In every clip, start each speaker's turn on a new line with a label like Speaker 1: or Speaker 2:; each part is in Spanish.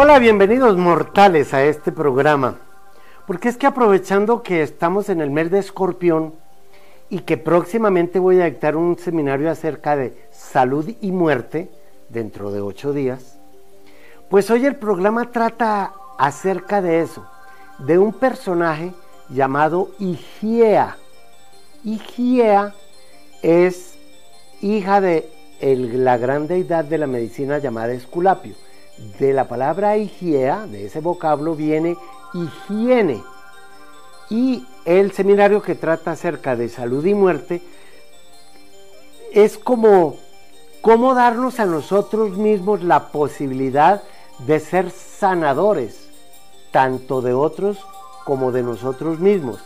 Speaker 1: Hola, bienvenidos mortales a este programa. Porque es que aprovechando que estamos en el mes de escorpión y que próximamente voy a dictar un seminario acerca de salud y muerte dentro de ocho días, pues hoy el programa trata acerca de eso, de un personaje llamado Higiea. Higiea es hija de la gran deidad de la medicina llamada Esculapio de la palabra higiea, de ese vocablo, viene higiene. Y el seminario que trata acerca de salud y muerte es como cómo darnos a nosotros mismos la posibilidad de ser sanadores, tanto de otros como de nosotros mismos.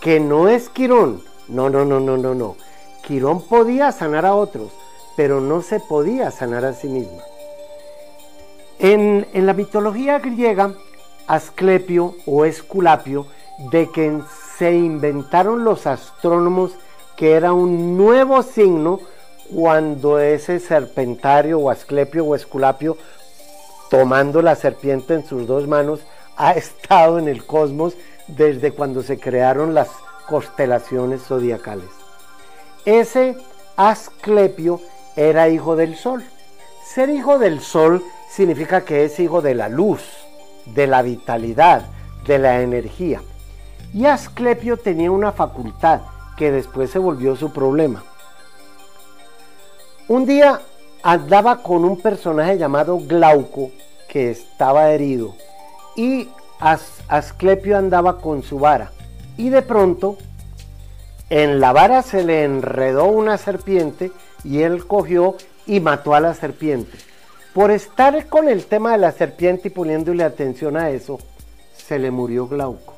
Speaker 1: Que no es Quirón, no, no, no, no, no, no. Quirón podía sanar a otros, pero no se podía sanar a sí misma. En, la mitología griega, Asclepio o Esculapio, de que se inventaron los astrónomos que era un nuevo signo cuando ese serpentario o Asclepio o Esculapio, tomando la serpiente en sus dos manos, ha estado en el cosmos desde cuando se crearon las constelaciones zodiacales. Ese Asclepio era hijo del sol. Ser hijo del sol significa que es hijo de la luz, de la vitalidad, de la energía. Y Asclepio tenía una facultad que después se volvió su problema. Un día andaba con un personaje llamado Glauco que estaba herido y Asclepio andaba con su vara y de pronto en la vara se le enredó una serpiente y él cogió y mató a la serpiente. Por estar con el tema de la serpiente y poniéndole atención a eso, se le murió Glauco.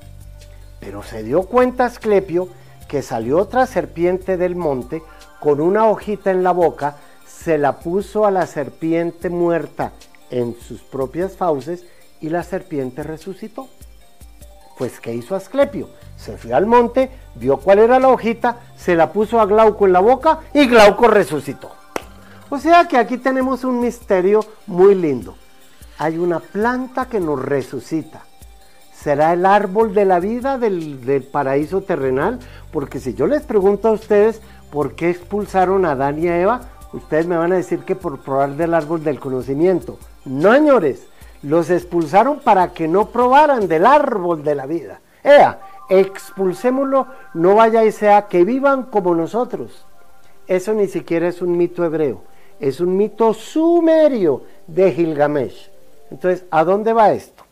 Speaker 1: Pero se dio cuenta Asclepio que salió otra serpiente del monte con una hojita en la boca, se la puso a la serpiente muerta en sus propias fauces y la serpiente resucitó. Pues ¿qué hizo Asclepio? Se fue al monte, vio cuál era la hojita, se la puso a Glauco en la boca y Glauco resucitó. O sea que aquí tenemos un misterio muy lindo. Hay una planta que nos resucita. ¿Será el árbol de la vida del, paraíso terrenal? Porque si yo les pregunto a ustedes por qué expulsaron a Adán y a Eva, ustedes me van a decir que por probar del árbol del conocimiento. No, señores, los expulsaron para que no probaran del árbol de la vida. Ea, expulsémoslo, no vaya y sea que vivan como nosotros. Eso ni siquiera es un mito hebreo es un mito sumerio de Gilgamesh. Entonces, ¿a dónde va esto?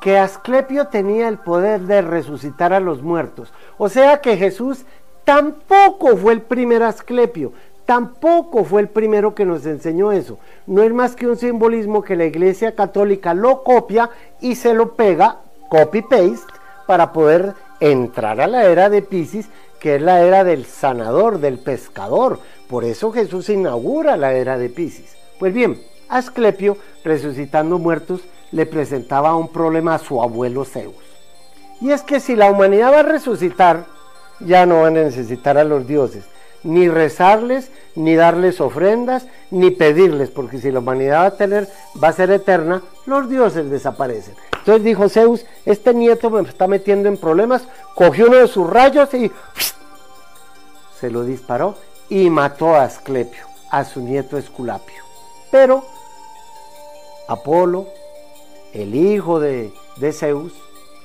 Speaker 1: Que Asclepio tenía el poder de resucitar a los muertos. O sea que Jesús tampoco fue el primer Asclepio, tampoco fue el primero que nos enseñó eso. No es más que un simbolismo que la Iglesia Católica lo copia y se lo pega, copy-paste, para poder entrar a la era de Pisces, que es la era del sanador, del pescador, por eso Jesús inaugura la era de Pisces. Pues bien, Asclepio, resucitando muertos, le presentaba un problema a su abuelo Zeus. Y es que si la humanidad va a resucitar, ya no van a necesitar a los dioses, ni rezarles, ni darles ofrendas, ni pedirles, porque si la humanidad va a tener, va a ser eterna, los dioses desaparecen. Entonces dijo Zeus, este nieto me está metiendo en problemas, cogió uno de sus rayos y se lo disparó y mató a Asclepio, a su nieto Esculapio. Pero Apolo, el hijo de, Zeus,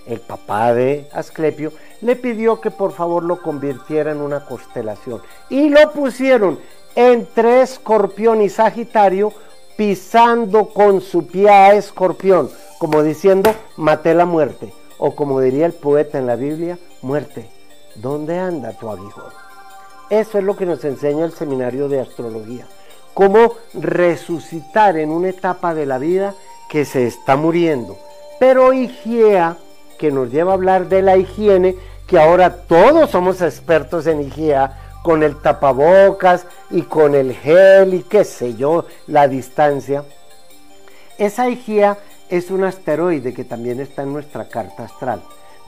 Speaker 1: el papá de Asclepio, le pidió que por favor lo convirtiera en una constelación. Y lo pusieron entre Escorpión y Sagitario, pisando con su pie a Escorpión, como diciendo, maté la muerte. O como diría el poeta en la Biblia, muerte, ¿dónde anda tu aguijón? Eso es lo que nos enseña el seminario de astrología. Cómo resucitar en una etapa de la vida que se está muriendo. Pero Higiea, que nos lleva a hablar de la higiene, que ahora todos somos expertos en higiene, con el tapabocas y con el gel y qué sé yo, la distancia. Esa higiene es un asteroide que también está en nuestra carta astral.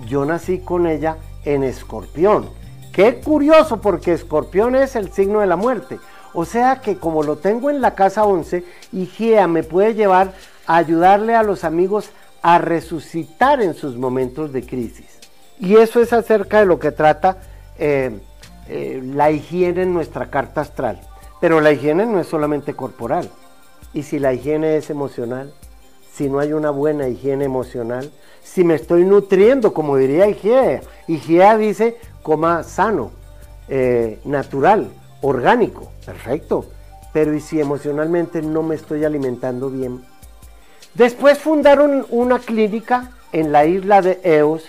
Speaker 1: Yo nací con ella en escorpión Qué curioso porque escorpión es el signo de la muerte. O sea que como lo tengo en la casa 11, Igea me puede llevar ayudarle a los amigos a resucitar en sus momentos de crisis. Y eso es acerca de lo que trata eh, eh, la higiene en nuestra carta astral. Pero la higiene no es solamente corporal. Y si la higiene es emocional, si no hay una buena higiene emocional, si me estoy nutriendo, como diría Igea, Igea dice coma sano, eh, natural, orgánico, perfecto. Pero ¿y si emocionalmente no me estoy alimentando bien? Después fundaron una clínica en la isla de Eos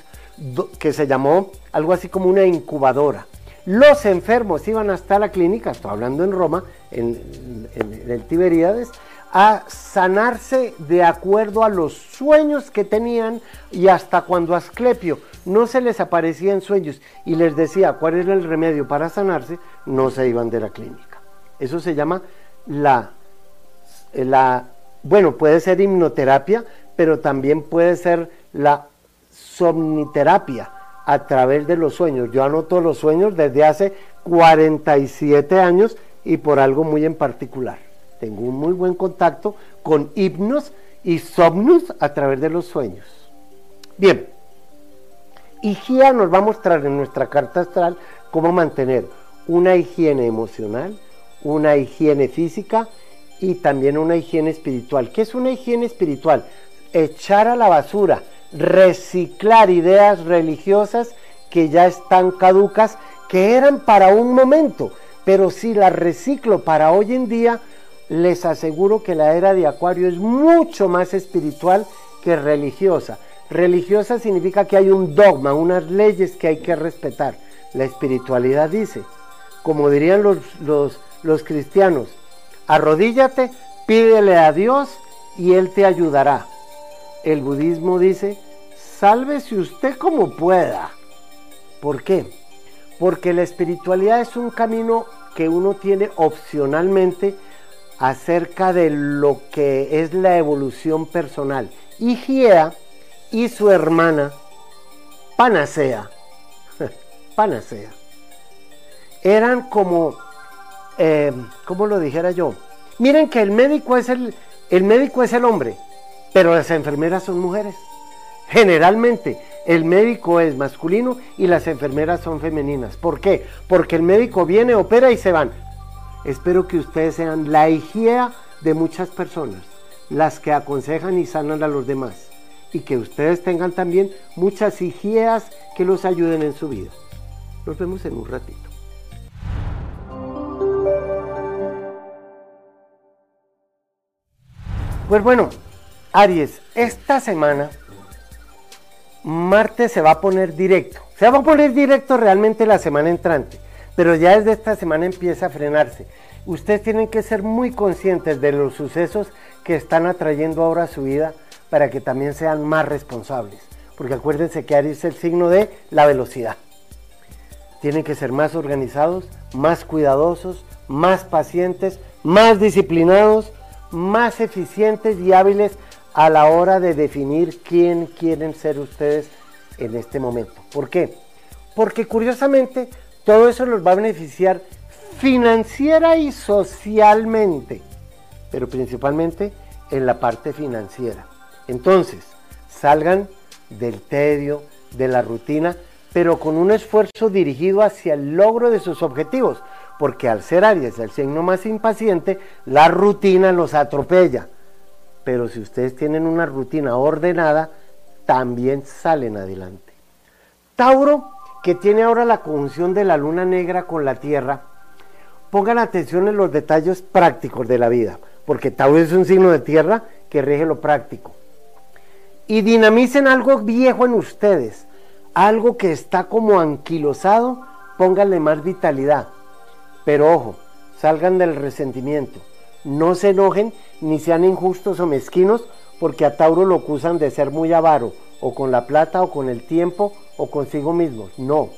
Speaker 1: que se llamó algo así como una incubadora. Los enfermos iban hasta la clínica, estoy hablando en Roma, en, el Tiberíades, a sanarse de acuerdo a los sueños que tenían y hasta cuando Asclepio no se les aparecía en sueños y les decía cuál era el remedio para sanarse, no se iban de la clínica. Eso se llama la, la bueno, puede ser hipnoterapia, pero también puede ser la somniterapia a través de los sueños. Yo anoto los sueños desde hace 47 años y por algo muy en particular. Tengo un muy buen contacto con hipnos y somnus a través de los sueños. Bien, Higiene nos va a mostrar en nuestra carta astral cómo mantener una higiene emocional, una higiene física y también una higiene espiritual. ¿Qué es una higiene espiritual? Echar a la basura, reciclar ideas religiosas que ya están caducas, que eran para un momento, pero si las reciclo para hoy en día, les aseguro que la era de Acuario es mucho más espiritual que religiosa. Religiosa significa que hay un dogma, unas leyes que hay que respetar. La espiritualidad dice, como dirían los, los, los cristianos, arrodíllate, pídele a Dios y Él te ayudará. El budismo dice, sálvese usted como pueda. ¿Por qué? Porque la espiritualidad es un camino que uno tiene opcionalmente acerca de lo que es la evolución personal. Higiea y su hermana Panacea, Panacea, eran como, eh, ¿cómo lo dijera yo? Miren que el médico es el, el médico es el hombre, pero las enfermeras son mujeres. Generalmente el médico es masculino y las enfermeras son femeninas. ¿Por qué? Porque el médico viene, opera y se van. Espero que ustedes sean la higiene de muchas personas, las que aconsejan y sanan a los demás. Y que ustedes tengan también muchas higieas que los ayuden en su vida. Nos vemos en un ratito. Pues bueno, Aries, esta semana Marte se va a poner directo. Se va a poner directo realmente la semana entrante, pero ya desde esta semana empieza a frenarse. Ustedes tienen que ser muy conscientes de los sucesos que están atrayendo ahora a su vida para que también sean más responsables. Porque acuérdense que Aries es el signo de la velocidad. Tienen que ser más organizados, más cuidadosos, más pacientes, más disciplinados, más eficientes y hábiles a la hora de definir quién quieren ser ustedes en este momento. ¿Por qué? Porque curiosamente todo eso los va a beneficiar financiera y socialmente, pero principalmente en la parte financiera. Entonces, salgan del tedio, de la rutina, pero con un esfuerzo dirigido hacia el logro de sus objetivos, porque al ser Aries el signo más impaciente, la rutina los atropella pero si ustedes tienen una rutina ordenada, también salen adelante. Tauro, que tiene ahora la conjunción de la luna negra con la tierra, pongan atención en los detalles prácticos de la vida, porque Tauro es un signo de tierra que rige lo práctico. Y dinamicen algo viejo en ustedes, algo que está como anquilosado, pónganle más vitalidad. Pero ojo, salgan del resentimiento. No se enojen ni sean injustos o mezquinos, porque a Tauro lo acusan de ser muy avaro, o con la plata, o con el tiempo, o consigo mismos. No.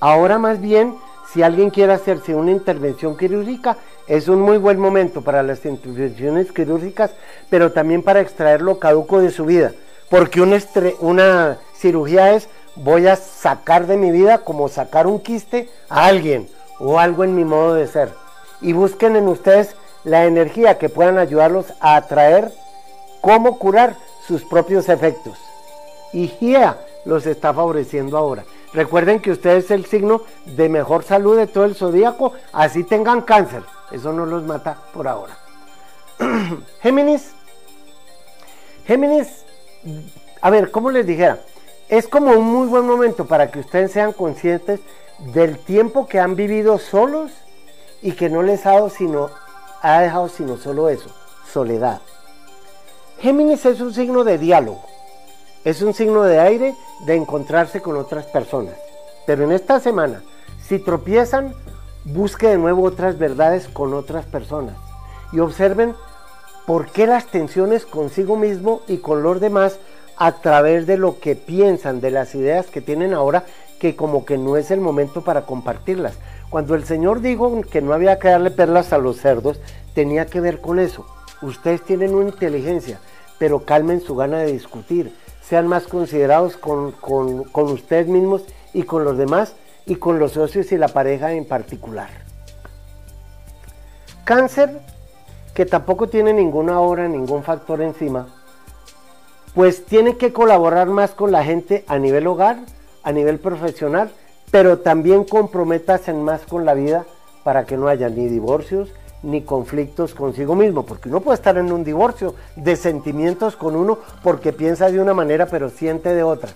Speaker 1: Ahora más bien, si alguien quiere hacerse una intervención quirúrgica, es un muy buen momento para las intervenciones quirúrgicas, pero también para extraer lo caduco de su vida. Porque una, cirugía es, voy a sacar de mi vida como sacar un quiste a alguien o algo en mi modo de ser. Y busquen en ustedes la energía que puedan ayudarlos a atraer cómo curar sus propios efectos. Y GIA los está favoreciendo ahora. Recuerden que usted es el signo de mejor salud de todo el zodíaco, así tengan cáncer. Eso no los mata por ahora. Géminis. Géminis, a ver, ¿cómo les dijera? Es como un muy buen momento para que ustedes sean conscientes del tiempo que han vivido solos y que no les ha dado sino, ha dejado sino solo eso, soledad. Géminis es un signo de diálogo, es un signo de aire de encontrarse con otras personas. Pero en esta semana, si tropiezan, busque de nuevo otras verdades con otras personas y observen por qué las tensiones consigo mismo y con los demás a través de lo que piensan, de las ideas que tienen ahora, que como que no es el momento para compartirlas. Cuando el Señor dijo que no había que darle perlas a los cerdos, tenía que ver con eso. Ustedes tienen una inteligencia, pero calmen su gana de discutir. Sean más considerados con, con ustedes mismos y con los demás y con los socios y la pareja en particular. Cáncer, que tampoco tiene ninguna hora, ningún factor encima, pues tiene que colaborar más con la gente a nivel hogar, a nivel profesional, pero también comprométase más con la vida para que no haya ni divorcios ni conflictos consigo mismo, porque uno puede estar en un divorcio de sentimientos con uno porque piensa de una manera pero siente de otra.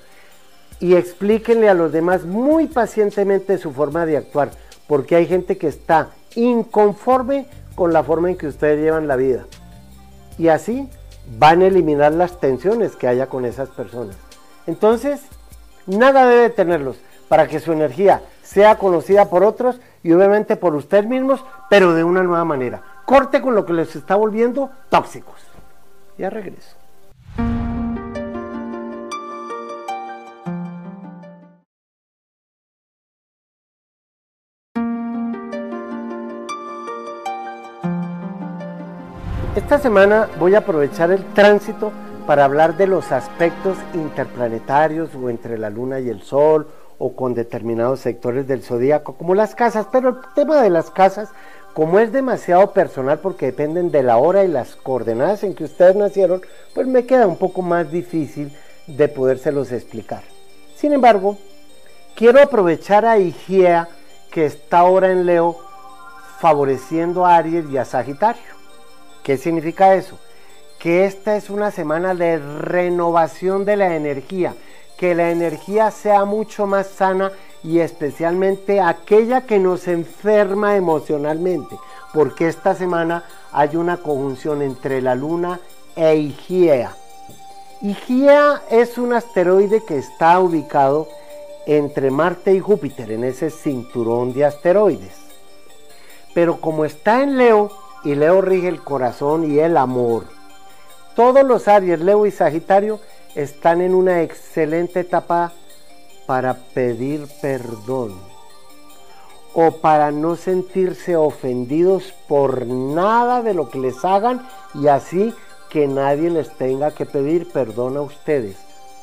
Speaker 1: Y explíquenle a los demás muy pacientemente su forma de actuar, porque hay gente que está inconforme con la forma en que ustedes llevan la vida. Y así van a eliminar las tensiones que haya con esas personas. Entonces, nada debe tenerlos para que su energía sea conocida por otros y obviamente por ustedes mismos, pero de una nueva manera. Corte con lo que les está volviendo tóxicos. Ya regreso. Esta semana voy a aprovechar el tránsito para hablar de los aspectos interplanetarios o entre la luna y el sol o con determinados sectores del zodíaco, como las casas, pero el tema de las casas, como es demasiado personal porque dependen de la hora y las coordenadas en que ustedes nacieron, pues me queda un poco más difícil de podérselos explicar. Sin embargo, quiero aprovechar a Igea, que está ahora en Leo, favoreciendo a Aries y a Sagitario. ¿Qué significa eso? Que esta es una semana de renovación de la energía, que la energía sea mucho más sana y especialmente aquella que nos enferma emocionalmente, porque esta semana hay una conjunción entre la luna e Igea. Igea es un asteroide que está ubicado entre Marte y Júpiter, en ese cinturón de asteroides. Pero como está en Leo, y Leo rige el corazón y el amor. Todos los Aries, Leo y Sagitario están en una excelente etapa para pedir perdón o para no sentirse ofendidos por nada de lo que les hagan y así que nadie les tenga que pedir perdón a ustedes.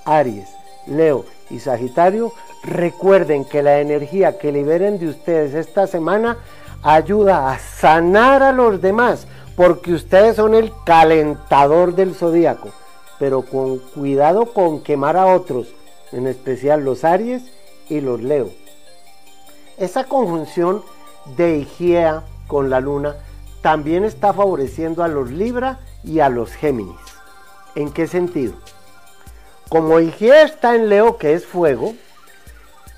Speaker 1: Aries, Leo y Sagitario, recuerden que la energía que liberen de ustedes esta semana ayuda a sanar a los demás, porque ustedes son el calentador del zodíaco, pero con cuidado con quemar a otros, en especial los Aries y los Leo. Esa conjunción de Igea con la luna también está favoreciendo a los Libra y a los Géminis. ¿En qué sentido? Como Igea está en Leo, que es fuego,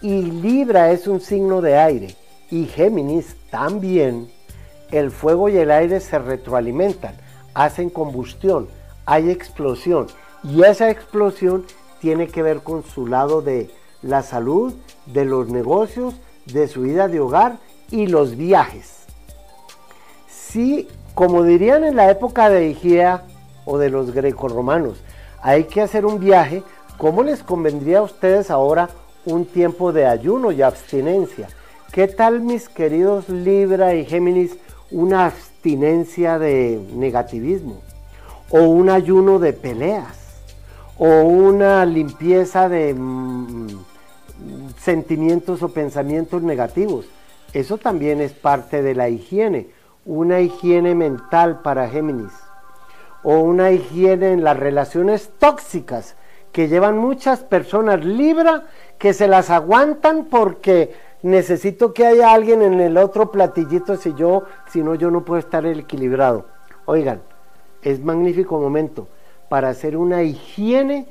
Speaker 1: y Libra es un signo de aire, y Géminis también, el fuego y el aire se retroalimentan, hacen combustión, hay explosión y esa explosión tiene que ver con su lado de la salud, de los negocios, de su vida de hogar y los viajes. Si, como dirían en la época de Igea o de los grecorromanos, hay que hacer un viaje, ¿cómo les convendría a ustedes ahora un tiempo de ayuno y abstinencia? ¿Qué tal mis queridos Libra y Géminis una abstinencia de negativismo? ¿O un ayuno de peleas? ¿O una limpieza de mm, sentimientos o pensamientos negativos? Eso también es parte de la higiene, una higiene mental para Géminis. o una higiene en las relaciones tóxicas que llevan muchas personas libra que se las aguantan porque necesito que haya alguien en el otro platillito si yo si no yo no puedo estar equilibrado. Oigan es magnífico momento para hacer una higiene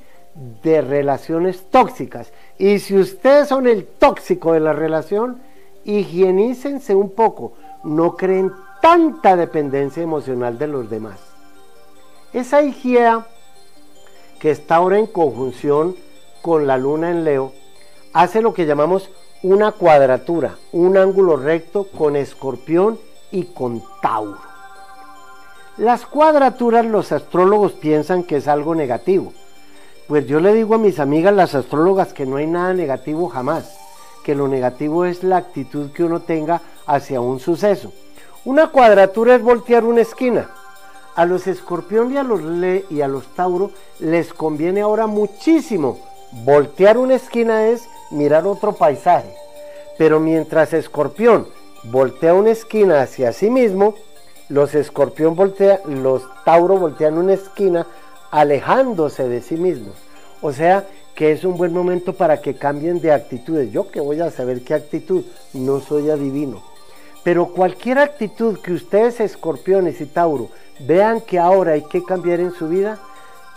Speaker 1: de relaciones tóxicas. Y si ustedes son el tóxico de la relación higienícense un poco. No creen tanta dependencia emocional de los demás. Esa higiene que está ahora en conjunción con la luna en Leo, hace lo que llamamos una cuadratura, un ángulo recto con escorpión y con Tauro. Las cuadraturas los astrólogos piensan que es algo negativo. Pues yo le digo a mis amigas las astrólogas que no hay nada negativo jamás, que lo negativo es la actitud que uno tenga hacia un suceso. Una cuadratura es voltear una esquina, a los escorpión y a los le y a los tauro les conviene ahora muchísimo. Voltear una esquina es mirar otro paisaje. Pero mientras escorpión voltea una esquina hacia sí mismo, los escorpión voltea, los tauro voltean una esquina alejándose de sí mismos. O sea que es un buen momento para que cambien de actitudes. Yo que voy a saber qué actitud, no soy adivino. Pero cualquier actitud que ustedes, escorpiones y tauro, vean que ahora hay que cambiar en su vida,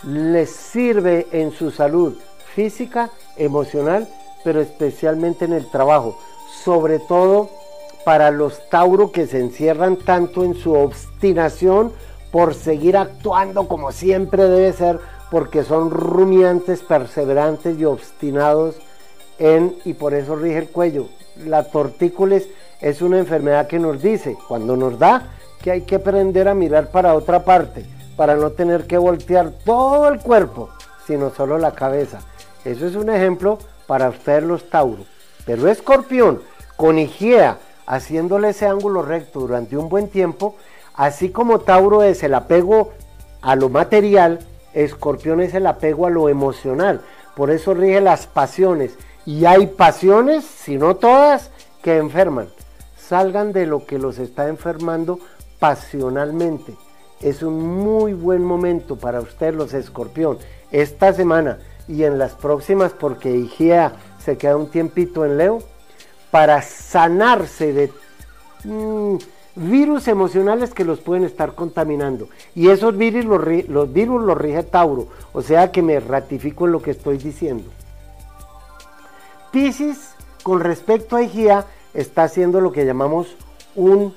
Speaker 1: les sirve en su salud física, emocional, pero especialmente en el trabajo. Sobre todo para los Tauro que se encierran tanto en su obstinación por seguir actuando como siempre debe ser, porque son rumiantes, perseverantes y obstinados en, y por eso rige el cuello. La tortícolis es una enfermedad que nos dice, cuando nos da, que hay que aprender a mirar para otra parte, para no tener que voltear todo el cuerpo, sino solo la cabeza. Eso es un ejemplo para ustedes los Tauro. Pero Escorpión, con Igea, haciéndole ese ángulo recto durante un buen tiempo, así como Tauro es el apego a lo material, Escorpión es el apego a lo emocional. Por eso rige las pasiones. Y hay pasiones, si no todas, que enferman. Salgan de lo que los está enfermando pasionalmente. Es un muy buen momento para usted los escorpión esta semana y en las próximas porque Igea se queda un tiempito en Leo para sanarse de mm, virus emocionales que los pueden estar contaminando. Y esos virus los, los virus los rige Tauro, o sea que me ratifico en lo que estoy diciendo. Pisces, con respecto a Igea, está haciendo lo que llamamos un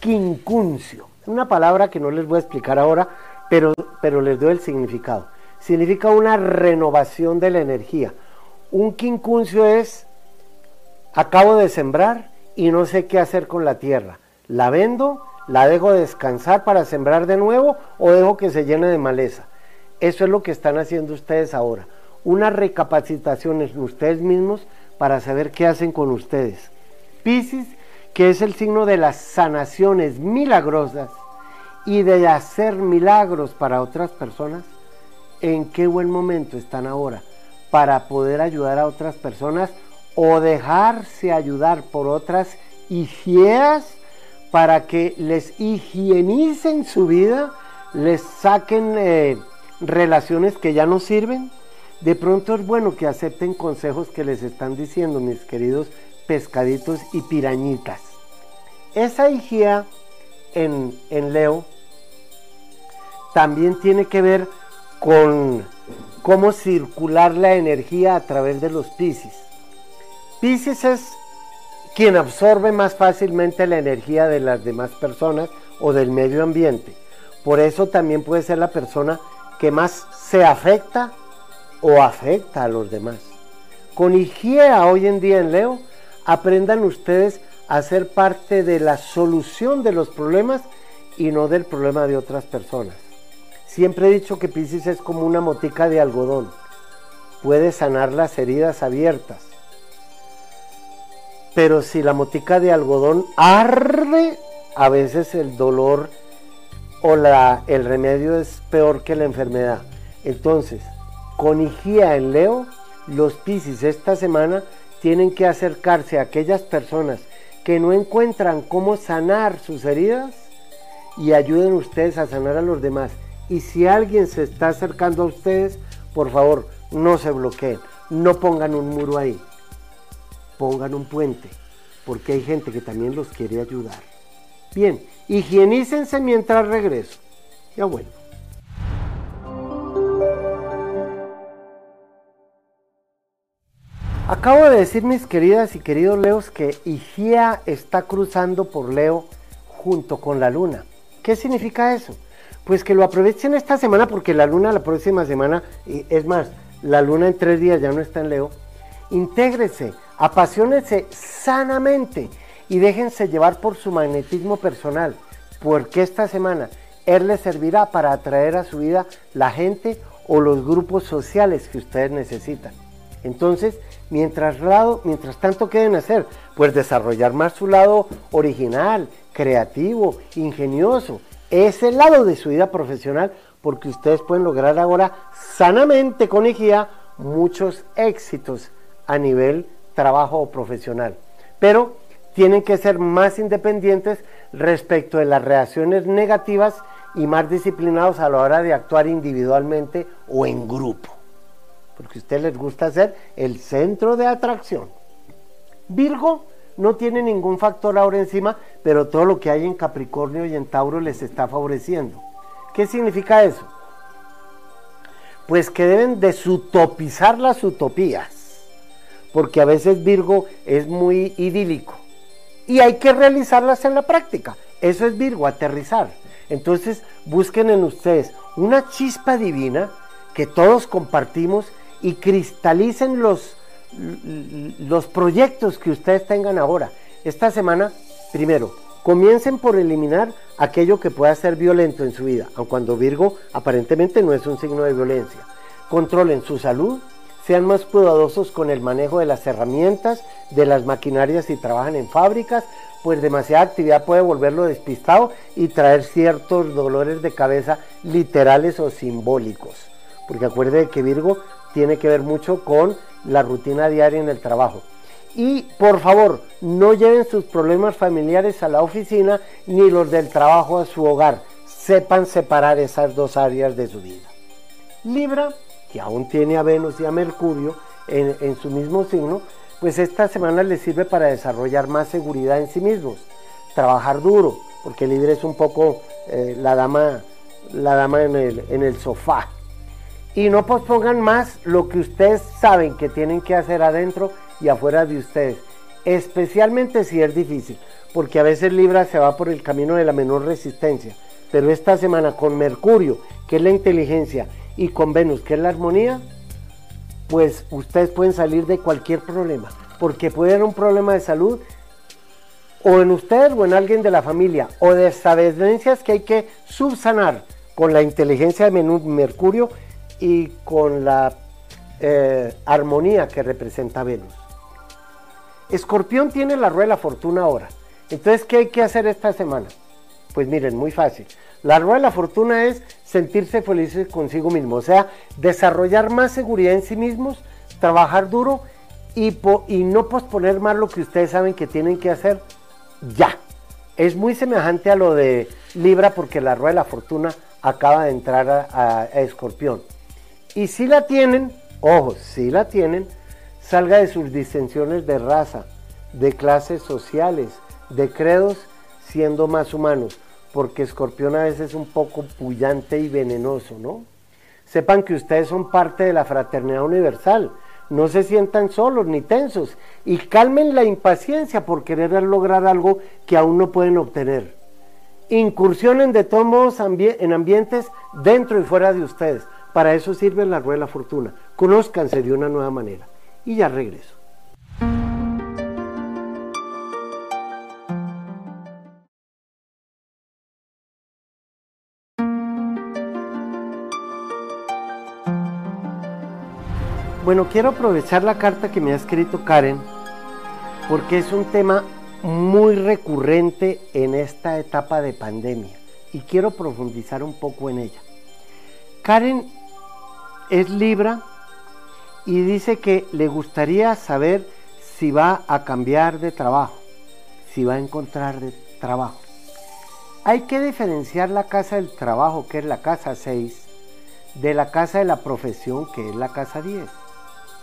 Speaker 1: quincuncio. Una palabra que no les voy a explicar ahora, pero, pero les doy el significado. Significa una renovación de la energía. Un quincuncio es, acabo de sembrar y no sé qué hacer con la tierra. La vendo, la dejo descansar para sembrar de nuevo o dejo que se llene de maleza. Eso es lo que están haciendo ustedes ahora. Una recapacitación en ustedes mismos para saber qué hacen con ustedes. Piscis que es el signo de las sanaciones milagrosas y de hacer milagros para otras personas, ¿en qué buen momento están ahora para poder ayudar a otras personas o dejarse ayudar por otras higieas para que les higienicen su vida, les saquen eh, relaciones que ya no sirven? De pronto es bueno que acepten consejos que les están diciendo mis queridos pescaditos y pirañitas. Esa higia en, en Leo también tiene que ver con cómo circular la energía a través de los Pisces. Pisces es quien absorbe más fácilmente la energía de las demás personas o del medio ambiente. Por eso también puede ser la persona que más se afecta o afecta a los demás. Con Higiea hoy en día en Leo aprendan ustedes a ser parte de la solución de los problemas y no del problema de otras personas. Siempre he dicho que Pisces es como una motica de algodón. Puede sanar las heridas abiertas. Pero si la motica de algodón arde, a veces el dolor o la, el remedio es peor que la enfermedad. Entonces, con Igía en Leo, los Pisces esta semana tienen que acercarse a aquellas personas que no encuentran cómo sanar sus heridas y ayuden ustedes a sanar a los demás. Y si alguien se está acercando a ustedes, por favor, no se bloqueen. No pongan un muro ahí. Pongan un puente. Porque hay gente que también los quiere ayudar. Bien, higienícense mientras regreso. Ya bueno. Acabo de decir, mis queridas y queridos Leos, que Igía está cruzando por Leo junto con la luna. ¿Qué significa eso? Pues que lo aprovechen esta semana porque la luna la próxima semana, es más, la luna en tres días ya no está en Leo. Intégrese, apasionese sanamente y déjense llevar por su magnetismo personal, porque esta semana él les servirá para atraer a su vida la gente o los grupos sociales que ustedes necesitan. Entonces, mientras, lado, mientras tanto, ¿qué deben hacer? Pues desarrollar más su lado original, creativo, ingenioso. Ese lado de su vida profesional, porque ustedes pueden lograr ahora sanamente con Ejía muchos éxitos a nivel trabajo profesional. Pero tienen que ser más independientes respecto de las reacciones negativas y más disciplinados a la hora de actuar individualmente o en grupo porque a ustedes les gusta ser el centro de atracción. Virgo no tiene ningún factor ahora encima, pero todo lo que hay en Capricornio y en Tauro les está favoreciendo. ¿Qué significa eso? Pues que deben desutopizar las utopías, porque a veces Virgo es muy idílico y hay que realizarlas en la práctica. Eso es Virgo, aterrizar. Entonces busquen en ustedes una chispa divina que todos compartimos y cristalicen los, los proyectos que ustedes tengan ahora. Esta semana, primero, comiencen por eliminar aquello que pueda ser violento en su vida, aun cuando Virgo aparentemente no es un signo de violencia. Controlen su salud, sean más cuidadosos con el manejo de las herramientas, de las maquinarias si trabajan en fábricas, pues demasiada actividad puede volverlo despistado y traer ciertos dolores de cabeza literales o simbólicos. Porque acuerde que Virgo tiene que ver mucho con la rutina diaria en el trabajo. Y por favor, no lleven sus problemas familiares a la oficina ni los del trabajo a su hogar. Sepan separar esas dos áreas de su vida. Libra, que aún tiene a Venus y a Mercurio en, su mismo signo, pues esta semana les sirve para desarrollar más seguridad en sí mismos. Trabajar duro, porque Libra es un poco eh, la dama, la dama en el, en el sofá y no pospongan más lo que ustedes saben que tienen que hacer adentro y afuera de ustedes, especialmente si es difícil, porque a veces Libra se va por el camino de la menor resistencia, pero esta semana con Mercurio, que es la inteligencia, y con Venus, que es la armonía, pues ustedes pueden salir de cualquier problema, porque puede haber un problema de salud o en ustedes o en alguien de la familia, o de desavenencias que hay que subsanar con la inteligencia de Mercurio y con la eh, armonía que representa Venus. Escorpión tiene la rueda de la fortuna ahora. Entonces, ¿qué hay que hacer esta semana? Pues miren, muy fácil. La rueda de la fortuna es sentirse felices consigo mismo, o sea, desarrollar más seguridad en sí mismos, trabajar duro y, y no posponer más lo que ustedes saben que tienen que hacer ya. Es muy semejante a lo de Libra porque la rueda de la fortuna acaba de entrar a Escorpión. Y si la tienen, ojo, si la tienen, salga de sus disensiones de raza, de clases sociales, de credos, siendo más humanos, porque escorpión a veces es un poco pullante y venenoso, ¿no? Sepan que ustedes son parte de la fraternidad universal, no se sientan solos ni tensos y calmen la impaciencia por querer lograr algo que aún no pueden obtener. Incursionen de todos modos en ambientes dentro y fuera de ustedes. Para eso sirve la rueda de la fortuna. Conózcanse de una nueva manera. Y ya regreso. Bueno, quiero aprovechar la carta que me ha escrito Karen porque es un tema muy recurrente en esta etapa de pandemia y quiero profundizar un poco en ella. Karen es Libra y dice que le gustaría saber si va a cambiar de trabajo, si va a encontrar de trabajo. Hay que diferenciar la casa del trabajo, que es la casa 6, de la casa de la profesión, que es la casa 10.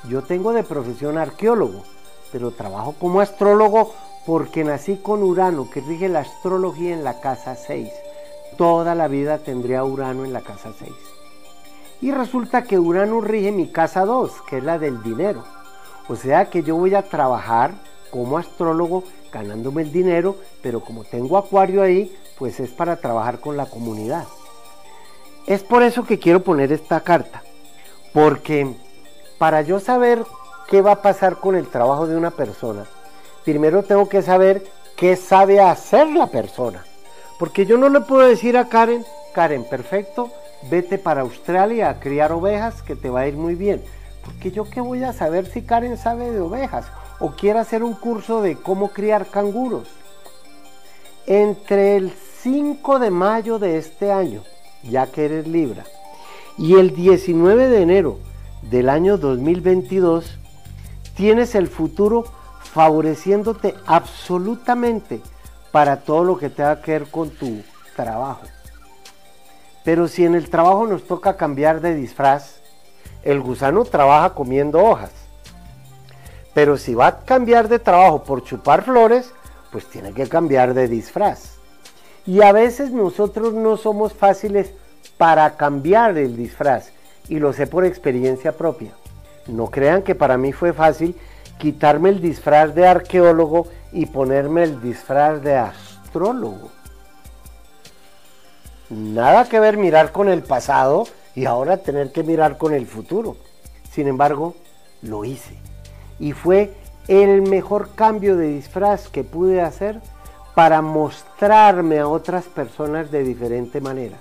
Speaker 1: Yo tengo de profesión arqueólogo, pero trabajo como astrólogo porque nací con Urano, que rige la astrología en la casa 6. Toda la vida tendría Urano en la casa 6. Y resulta que Urano rige mi casa 2, que es la del dinero. O sea que yo voy a trabajar como astrólogo ganándome el dinero, pero como tengo acuario ahí, pues es para trabajar con la comunidad. Es por eso que quiero poner esta carta, porque para yo saber qué va a pasar con el trabajo de una persona, primero tengo que saber qué sabe hacer la persona. Porque yo no le puedo decir a Karen, Karen, perfecto, vete para Australia a criar ovejas, que te va a ir muy bien. Porque yo qué voy a saber si Karen sabe de ovejas o quiere hacer un curso de cómo criar canguros. Entre el 5 de mayo de este año, ya que eres Libra, y el 19 de enero del año 2022, tienes el futuro favoreciéndote absolutamente para todo lo que tenga que ver con tu trabajo. Pero si en el trabajo nos toca cambiar de disfraz, el gusano trabaja comiendo hojas. Pero si va a cambiar de trabajo por chupar flores, pues tiene que cambiar de disfraz. Y a veces nosotros no somos fáciles para cambiar el disfraz. Y lo sé por experiencia propia. No crean que para mí fue fácil quitarme el disfraz de arqueólogo y ponerme el disfraz de astrólogo. Nada que ver mirar con el pasado y ahora tener que mirar con el futuro. Sin embargo, lo hice. Y fue el mejor cambio de disfraz que pude hacer para mostrarme a otras personas de diferente manera.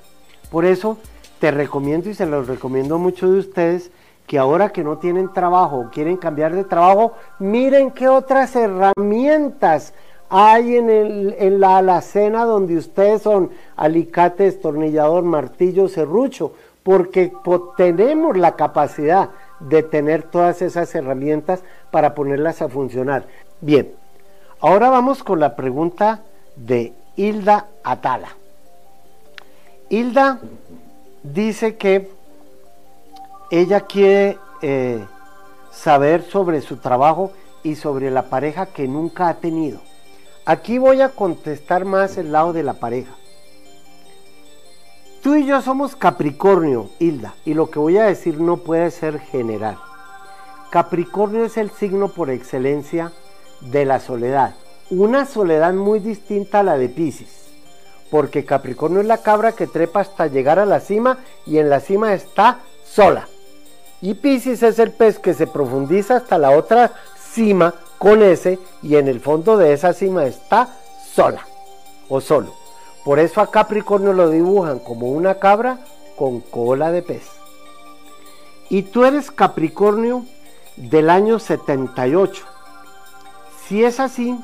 Speaker 1: Por eso te recomiendo y se los recomiendo a muchos de ustedes que ahora que no tienen trabajo o quieren cambiar de trabajo, miren qué otras herramientas hay en, la alacena donde ustedes son alicate, destornillador, martillo, serrucho, porque tenemos la capacidad de tener todas esas herramientas para ponerlas a funcionar. Bien, ahora vamos con la pregunta de Hilda Atala. Hilda dice que ella quiere eh, saber sobre su trabajo y sobre la pareja que nunca ha tenido. Aquí voy a contestar más el lado de la pareja. Tú y yo somos Capricornio, Hilda, y lo que voy a decir no puede ser general. Capricornio es el signo por excelencia de la soledad, una soledad muy distinta a la de Pisces, porque Capricornio es la cabra que trepa hasta llegar a la cima y en la cima está sola. Y Pisces es el pez que se profundiza hasta la otra cima con ese y en el fondo de esa cima está sola o solo. Por eso a Capricornio lo dibujan como una cabra con cola de pez. Y tú eres Capricornio del año 78. Si es así,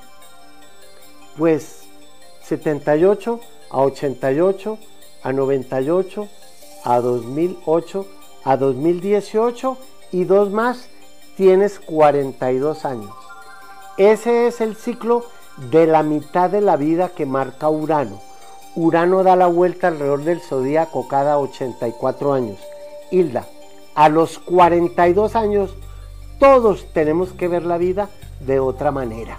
Speaker 1: pues 78 a 88 a 98 a 2008 a 2018 y dos más tienes 42 años. Ese es el ciclo de la mitad de la vida que marca Urano. Urano da la vuelta alrededor del zodíaco cada 84 años. Hilda, a los 42 años todos tenemos que ver la vida de otra manera.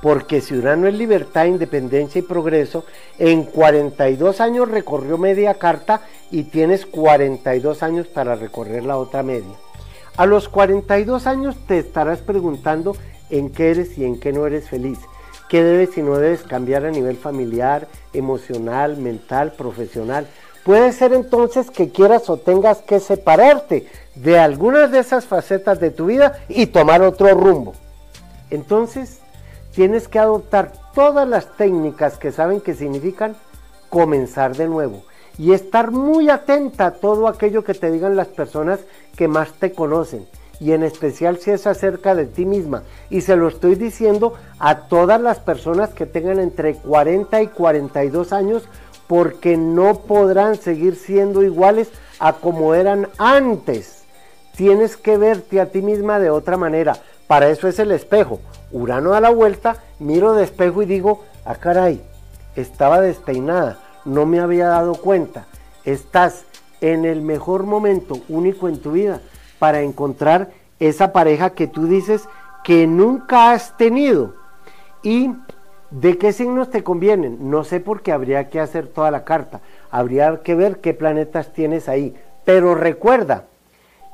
Speaker 1: Porque si Urano es libertad, independencia y progreso, en 42 años recorrió media carta y tienes 42 años para recorrer la otra media. A los 42 años te estarás preguntando en qué eres y en qué no eres feliz, qué debes y no debes cambiar a nivel familiar, emocional, mental, profesional. Puede ser entonces que quieras o tengas que separarte de algunas de esas facetas de tu vida y tomar otro rumbo. Entonces, tienes que adoptar todas las técnicas que saben que significan comenzar de nuevo y estar muy atenta a todo aquello que te digan las personas que más te conocen y en especial si es acerca de ti misma. Y se lo estoy diciendo a todas las personas que tengan entre 40 y 42 años porque no podrán seguir siendo iguales a como eran antes. Tienes que verte a ti misma de otra manera. Para eso es el espejo. Urano da la vuelta, miro de espejo y digo, ah caray, estaba despeinada, no me había dado cuenta. Estás en el mejor momento único en tu vida para encontrar esa pareja que tú dices que nunca has tenido. ¿Y de qué signos te convienen? No sé por qué habría que hacer toda la carta. Habría que ver qué planetas tienes ahí. Pero recuerda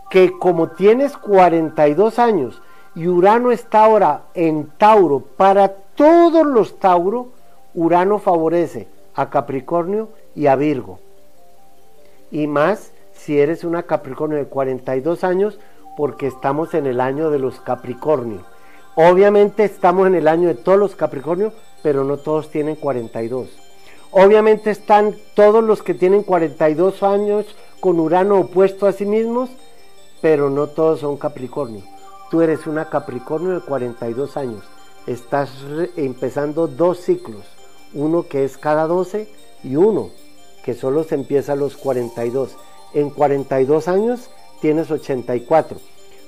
Speaker 1: que como tienes 42 años y Urano está ahora en Tauro, para todos los Tauro, Urano favorece a Capricornio y a Virgo. Y más si eres una Capricornio de 42 años, porque estamos en el año de los Capricornio. Obviamente estamos en el año de todos los Capricornios, pero no todos tienen 42. Obviamente están todos los que tienen 42 años con Urano opuesto a sí mismos, pero no todos son Capricornio. Tú eres una Capricornio de 42 años. Estás empezando dos ciclos, uno que es cada 12 y uno que solo se empieza a los 42. En 42 años tienes 84.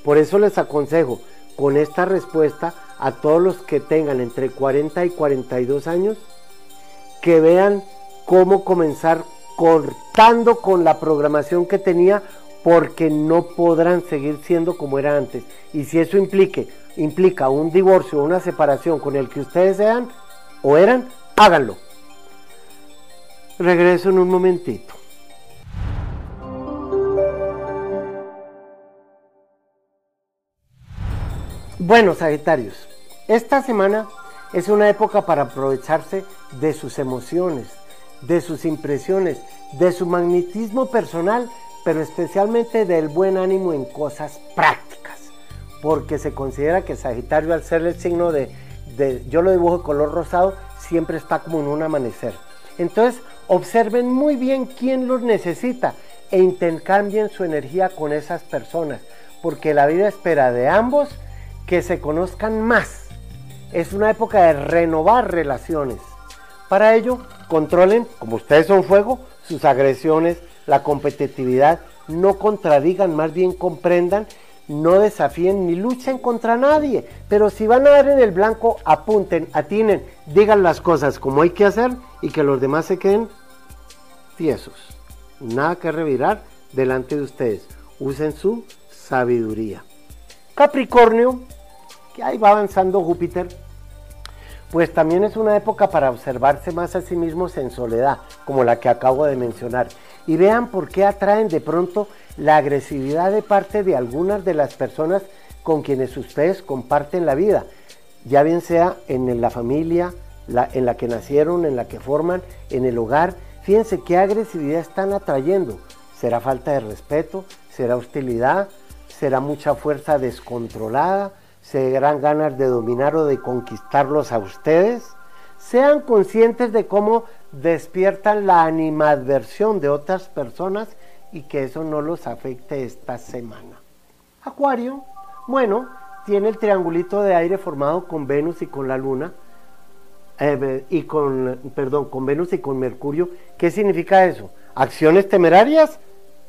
Speaker 1: Por eso les aconsejo con esta respuesta a todos los que tengan entre 40 y 42 años que vean cómo comenzar cortando con la programación que tenía porque no podrán seguir siendo como era antes. Y si eso implique, implica un divorcio o una separación con el que ustedes sean o eran, háganlo. Regreso en un momentito. Bueno, Sagitarios, esta semana es una época para aprovecharse de sus emociones, de sus impresiones, de su magnetismo personal, pero especialmente del buen ánimo en cosas prácticas, porque se considera que Sagitario al ser el signo de, de yo lo dibujo color rosado, siempre está como en un amanecer. Entonces, observen muy bien quién los necesita e intercambien su energía con esas personas, porque la vida espera de ambos que se conozcan más. Es una época de renovar relaciones. Para ello, controlen, como ustedes son fuego, sus agresiones, la competitividad, no contradigan, más bien comprendan, no desafíen ni luchen contra nadie. Pero si van a dar en el blanco, apunten, atinen, digan las cosas como hay que hacer y que los demás se queden tiesos. Nada que revirar delante de ustedes. Usen su sabiduría. Capricornio, que ahí va avanzando Júpiter, pues también es una época para observarse más a sí mismos en soledad, como la que acabo de mencionar. Y vean por qué atraen de pronto la agresividad de parte de algunas de las personas con quienes ustedes comparten la vida, ya bien sea en la familia, en la que nacieron, en la que forman, en el hogar. Fíjense qué agresividad están atrayendo. ¿Será falta de respeto? ¿Será hostilidad? será mucha fuerza descontrolada, serán ganas de dominar o de conquistarlos a ustedes. Sean conscientes de cómo despiertan la animadversión de otras personas y que eso no los afecte esta semana. Acuario, bueno, tiene el triangulito de aire formado con Venus y con la Luna, eh, y con, perdón, con Venus y con Mercurio. ¿Qué significa eso? Acciones temerarias,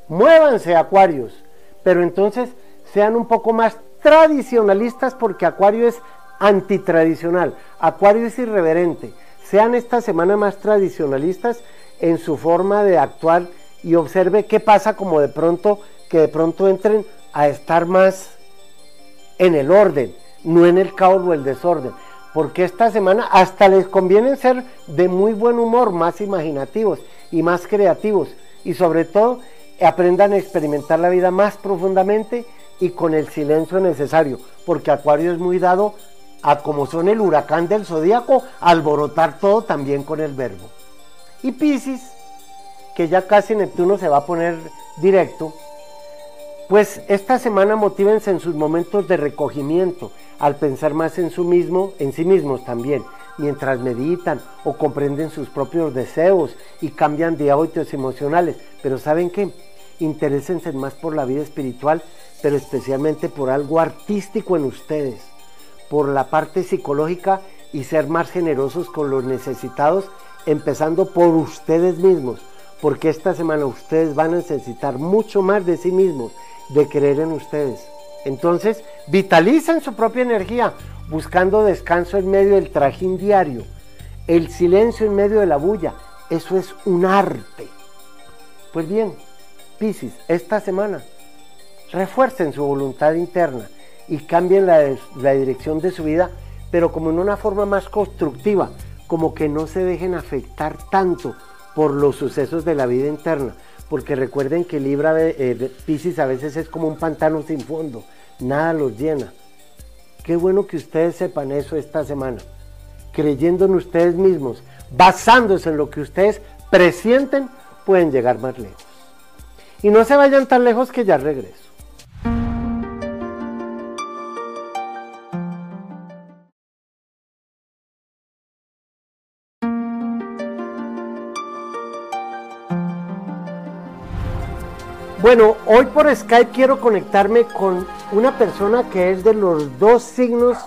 Speaker 1: muévanse, Acuarios. Pero entonces sean un poco más tradicionalistas porque Acuario es antitradicional, Acuario es irreverente. Sean esta semana más tradicionalistas en su forma de actuar y observe qué pasa como de pronto que de pronto entren a estar más en el orden, no en el caos o el desorden. Porque esta semana hasta les conviene ser de muy buen humor, más imaginativos y más creativos. Y sobre todo aprendan a experimentar la vida más profundamente y con el silencio necesario, porque Acuario es muy dado a como son el huracán del zodíaco, alborotar todo también con el verbo. Y Pisces, que ya casi Neptuno se va a poner directo, pues esta semana motívense en sus momentos de recogimiento, al pensar más en, su mismo, en sí mismos también, mientras meditan o comprenden sus propios deseos y cambian de hábitos emocionales. Pero ¿saben qué? Interésense más por la vida espiritual pero especialmente por algo artístico en ustedes, por la parte psicológica y ser más generosos con los necesitados, empezando por ustedes mismos, porque esta semana ustedes van a necesitar mucho más de sí mismos, de creer en ustedes. Entonces, vitalicen su propia energía, buscando descanso en medio del trajín diario. el silencio en medio de la bulla, eso es un arte. Pues bien, Piscis, esta semana refuercen su voluntad interna y cambien la, la, dirección de su vida, pero como en una forma más constructiva, como que no se dejen afectar tanto por los sucesos de la vida interna, porque recuerden que Libra eh, Piscis a veces es como un pantano sin fondo, nada los llena. Qué bueno que ustedes sepan eso esta semana, creyendo en ustedes mismos, basándose en lo que ustedes presienten, pueden llegar más lejos. Y no se vayan tan lejos que ya regreso. Bueno, hoy por Skype quiero conectarme con una persona que es de los dos signos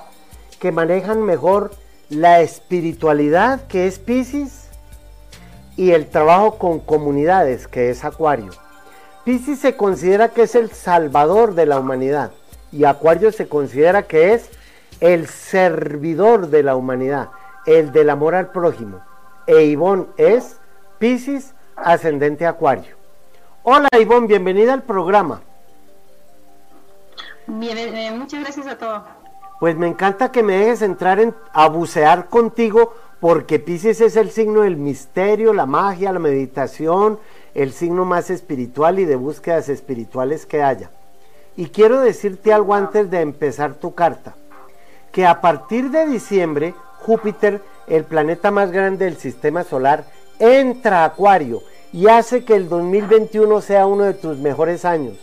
Speaker 1: que manejan mejor la espiritualidad, que es Pisces, y el trabajo con comunidades, que es Acuario. Pisces se considera que es el salvador de la humanidad y Acuario se considera que es el servidor de la humanidad, el del amor al prójimo. E Ivonne es Pisces ascendente Acuario. Hola Ivonne, bienvenida al programa.
Speaker 2: Bien, eh, muchas gracias a todos.
Speaker 1: Pues me encanta que me dejes entrar en, a bucear contigo porque Pisces es el signo del misterio, la magia, la meditación, el signo más espiritual y de búsquedas espirituales que haya. Y quiero decirte algo antes de empezar tu carta, que a partir de diciembre Júpiter, el planeta más grande del sistema solar, entra a Acuario y hace que el 2021 sea uno de tus mejores años.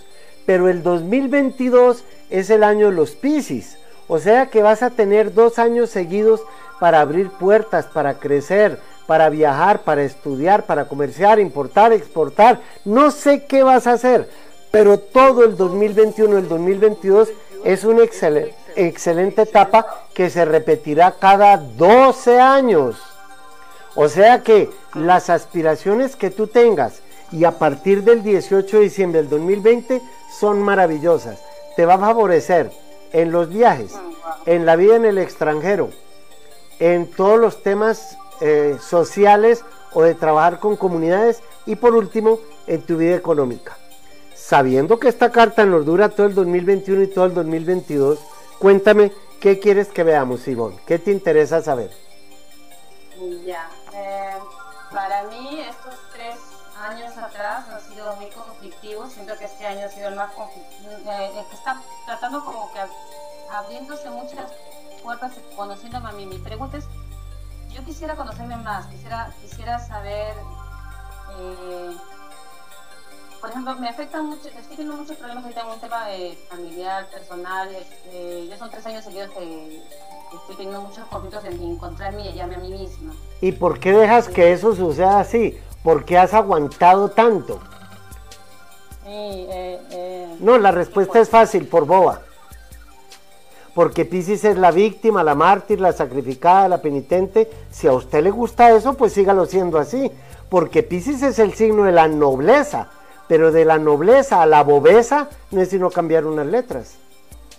Speaker 1: Pero el 2022 es el año de los Piscis. O sea que vas a tener dos años seguidos para abrir puertas, para crecer, para viajar, para estudiar, para comerciar, importar, exportar. No sé qué vas a hacer, pero todo el 2021, el 2022 es una excelente, excelente etapa que se repetirá cada 12 años. O sea que las aspiraciones que tú tengas y a partir del 18 de diciembre del 2020 son maravillosas. Te va a favorecer en los viajes, en la vida en el extranjero, en todos los temas eh, sociales o de trabajar con comunidades y por último en tu vida económica. Sabiendo que esta carta nos dura todo el 2021 y todo el 2022, cuéntame qué quieres que veamos, Ivonne, qué te interesa saber.
Speaker 2: Eh, para mí estos tres años atrás han sido muy conflictivos. Siento que este año ha sido el más conflictivo, eh, está tratando como que abriéndose muchas puertas, conociéndome a mí. Mi pregunta es, yo quisiera conocerme más, quisiera, quisiera saber, eh, por ejemplo, me afectan mucho, estoy teniendo muchos problemas ahorita en un tema de familiar, personal. Este, ya son tres años seguidos que estoy teniendo muchos conflictos en encontrarme y hallarme a mí misma.
Speaker 1: ¿Y por qué dejas que eso suceda así? ¿Por qué has aguantado tanto?
Speaker 2: Eh, eh,
Speaker 1: no, la respuesta es fácil, por boba. Porque Pisces es la víctima, la mártir, la sacrificada, la penitente. Si a usted le gusta eso, pues sígalo siendo así. Porque Pisces es el signo de la nobleza. Pero de la nobleza a la bobeza no es sino cambiar unas letras.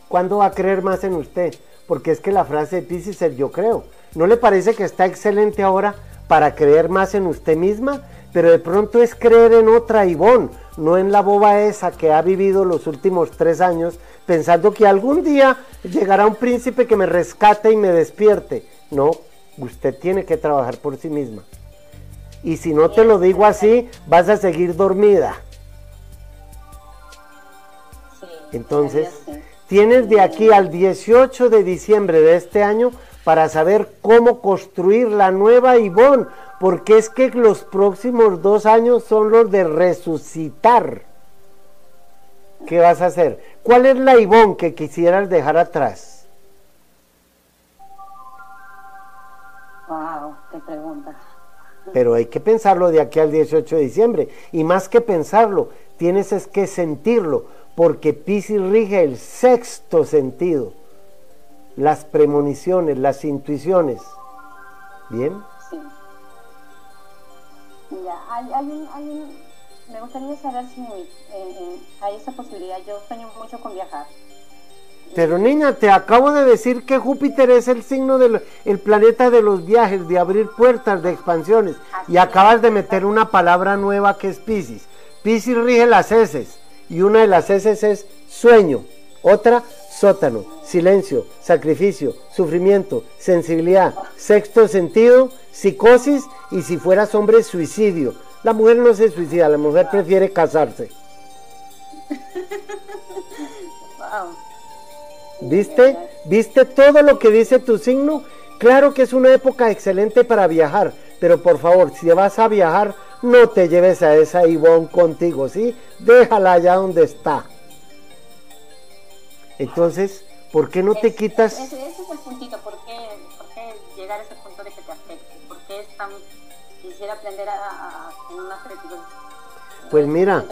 Speaker 1: ¿Cuándo va a creer más en usted? porque es que la frase de Pisces es yo creo. ¿No le parece que está excelente ahora para creer más en usted misma? Pero de pronto es creer en otra Ivonne, no en la boba esa que ha vivido los últimos tres años pensando que algún día llegará un príncipe que me rescate y me despierte. No, usted tiene que trabajar por sí misma. Y si no te lo digo así, vas a seguir dormida. Entonces, Tienes de aquí al 18 de diciembre de este año para saber cómo construir la nueva Ivonne, porque es que los próximos dos años son los de resucitar. ¿Qué vas a hacer? ¿Cuál es la Ivonne que quisieras dejar atrás?
Speaker 2: Wow, qué pregunta.
Speaker 1: Pero hay que pensarlo de aquí al 18 de diciembre. Y más que pensarlo, tienes es que sentirlo porque Pisces rige el sexto sentido, las premoniciones, las intuiciones. ¿Bien?
Speaker 2: Sí. Ya, hay, hay, un, hay un, me gustaría saber si eh, eh, hay esa posibilidad. Yo sueño mucho con viajar.
Speaker 1: Pero niña, te acabo de decir que Júpiter es el signo del el planeta de los viajes, de abrir puertas, de expansiones. y acabas de meter una palabra nueva que es Pisces. Pisces rige las heces y una de las heces es sueño, otra sótano, silencio, sacrificio, sufrimiento, sensibilidad, sexto sentido, psicosis y si fueras hombre, suicidio. La mujer no se suicida, la mujer prefiere casarse. ¿Viste? ¿Viste todo lo que dice tu signo? Claro que es una época excelente para viajar, pero por favor, si vas a viajar, no te lleves a esa Ivonne contigo, ¿sí? Déjala allá donde está. Entonces, ¿por qué no te quitas?
Speaker 2: Ese, es el puntito, ¿por qué, llegar a ese punto de que te afecte? ¿Por qué es tan... quisiera aprender a, tener una
Speaker 1: Pues mira,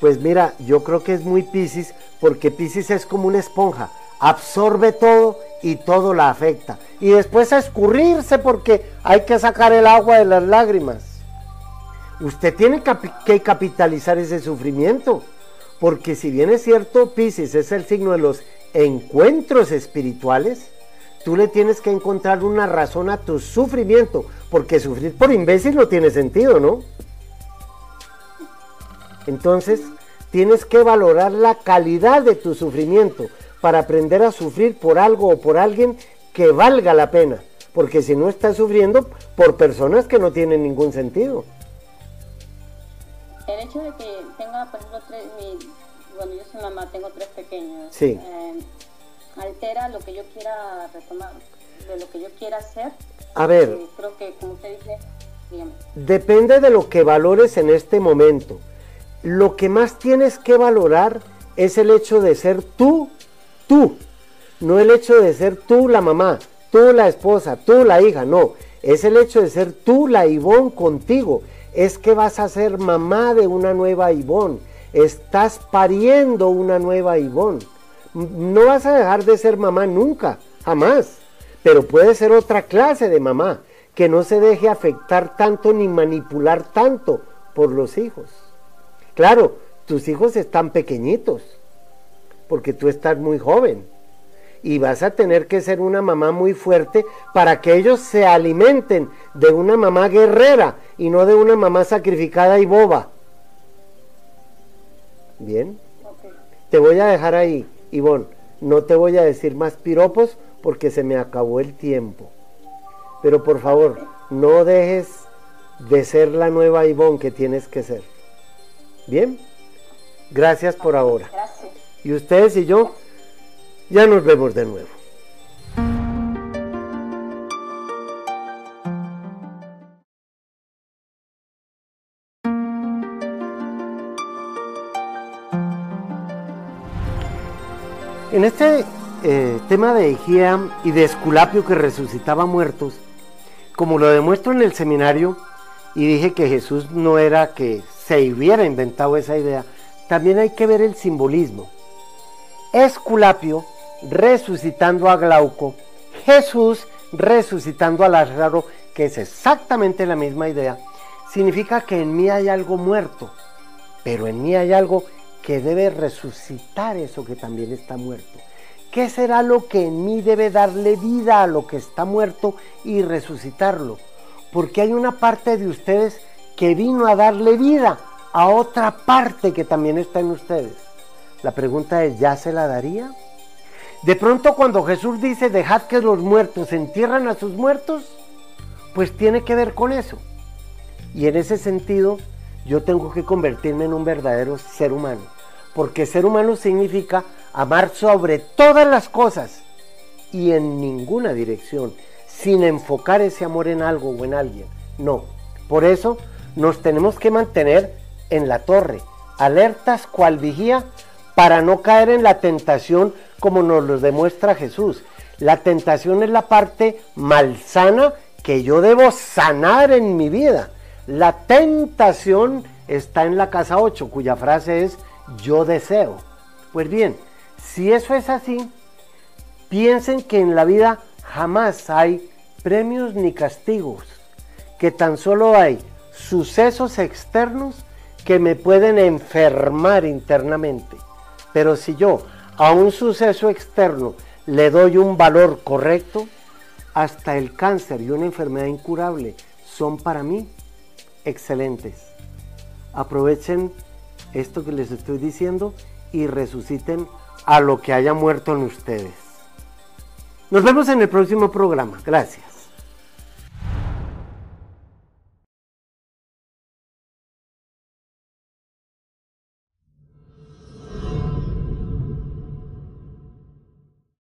Speaker 1: pues mira, yo creo que es muy Pisces porque Pisces es como una esponja, absorbe todo y todo la afecta. Y después a escurrirse porque hay que sacar el agua de las lágrimas. Usted tiene que capitalizar ese sufrimiento, porque si bien es cierto, Pisces es el signo de los encuentros espirituales, tú le tienes que encontrar una razón a tu sufrimiento, porque sufrir por imbécil no tiene sentido, ¿no? Entonces, tienes que valorar la calidad de tu sufrimiento para aprender a sufrir por algo o por alguien que valga la pena. Porque si no estás sufriendo por personas que no tienen ningún sentido.
Speaker 2: El hecho de que tenga, por ejemplo, tres, bueno, yo soy mamá, tengo tres pequeños.
Speaker 1: Sí.
Speaker 2: Eh, altera lo que yo quiera retomar, de lo que yo quiera hacer.
Speaker 1: A ver.
Speaker 2: creo que, como usted dice,
Speaker 1: Depende de lo que valores en este momento lo que más tienes que valorar es el hecho de ser tú, tú, no el hecho de ser tú la mamá, tú la esposa, tú la hija, no, es el hecho de ser tú la Ivón contigo, es que vas a ser mamá de una nueva Ivón, estás pariendo una nueva Ivón, no vas a dejar de ser mamá nunca, jamás, pero puede ser otra clase de mamá, que no se deje afectar tanto ni manipular tanto por los hijos. Claro, tus hijos están pequeñitos, porque tú estás muy joven. Y vas a tener que ser una mamá muy fuerte para que ellos se alimenten de una mamá guerrera y no de una mamá sacrificada y boba. Bien. Te voy a dejar ahí, Ivonne. No te voy a decir más piropos porque se me acabó el tiempo. Pero por favor, no dejes de ser la nueva Ivonne que tienes que ser. Bien, gracias por ahora.
Speaker 2: Gracias.
Speaker 1: Y ustedes y yo ya nos vemos de nuevo. En este eh, tema de Egea y de Esculapio que resucitaba muertos, como lo demuestro en el seminario, y dije que Jesús no era que se hubiera inventado esa idea, también hay que ver el simbolismo. Esculapio resucitando a Glauco, Jesús resucitando a Lázaro, que es exactamente la misma idea, significa que en mí hay algo muerto, pero en mí hay algo que debe resucitar eso que también está muerto. ¿Qué será lo que en mí debe darle vida a lo que está muerto y resucitarlo? Porque hay una parte de ustedes que vino a darle vida a otra parte que también está en ustedes. La pregunta es, ¿ya se la daría? De pronto cuando Jesús dice, dejad que los muertos entierran a sus muertos, pues tiene que ver con eso. Y en ese sentido, yo tengo que convertirme en un verdadero ser humano. Porque ser humano significa amar sobre todas las cosas y en ninguna dirección, sin enfocar ese amor en algo o en alguien. No. Por eso nos tenemos que mantener en la torre, alertas cual vigía, para no caer en la tentación como nos lo demuestra Jesús. La tentación es la parte malsana que yo debo sanar en mi vida. La tentación está en la casa 8, cuya frase es yo deseo. Pues bien, si eso es así, piensen que en la vida jamás hay premios ni castigos, que tan solo hay sucesos externos que me pueden enfermar internamente. Pero si yo a un suceso externo le doy un valor correcto, hasta el cáncer y una enfermedad incurable son para mí excelentes. Aprovechen esto que les estoy diciendo y resuciten a lo que haya muerto en ustedes. Nos vemos en el próximo programa. Gracias.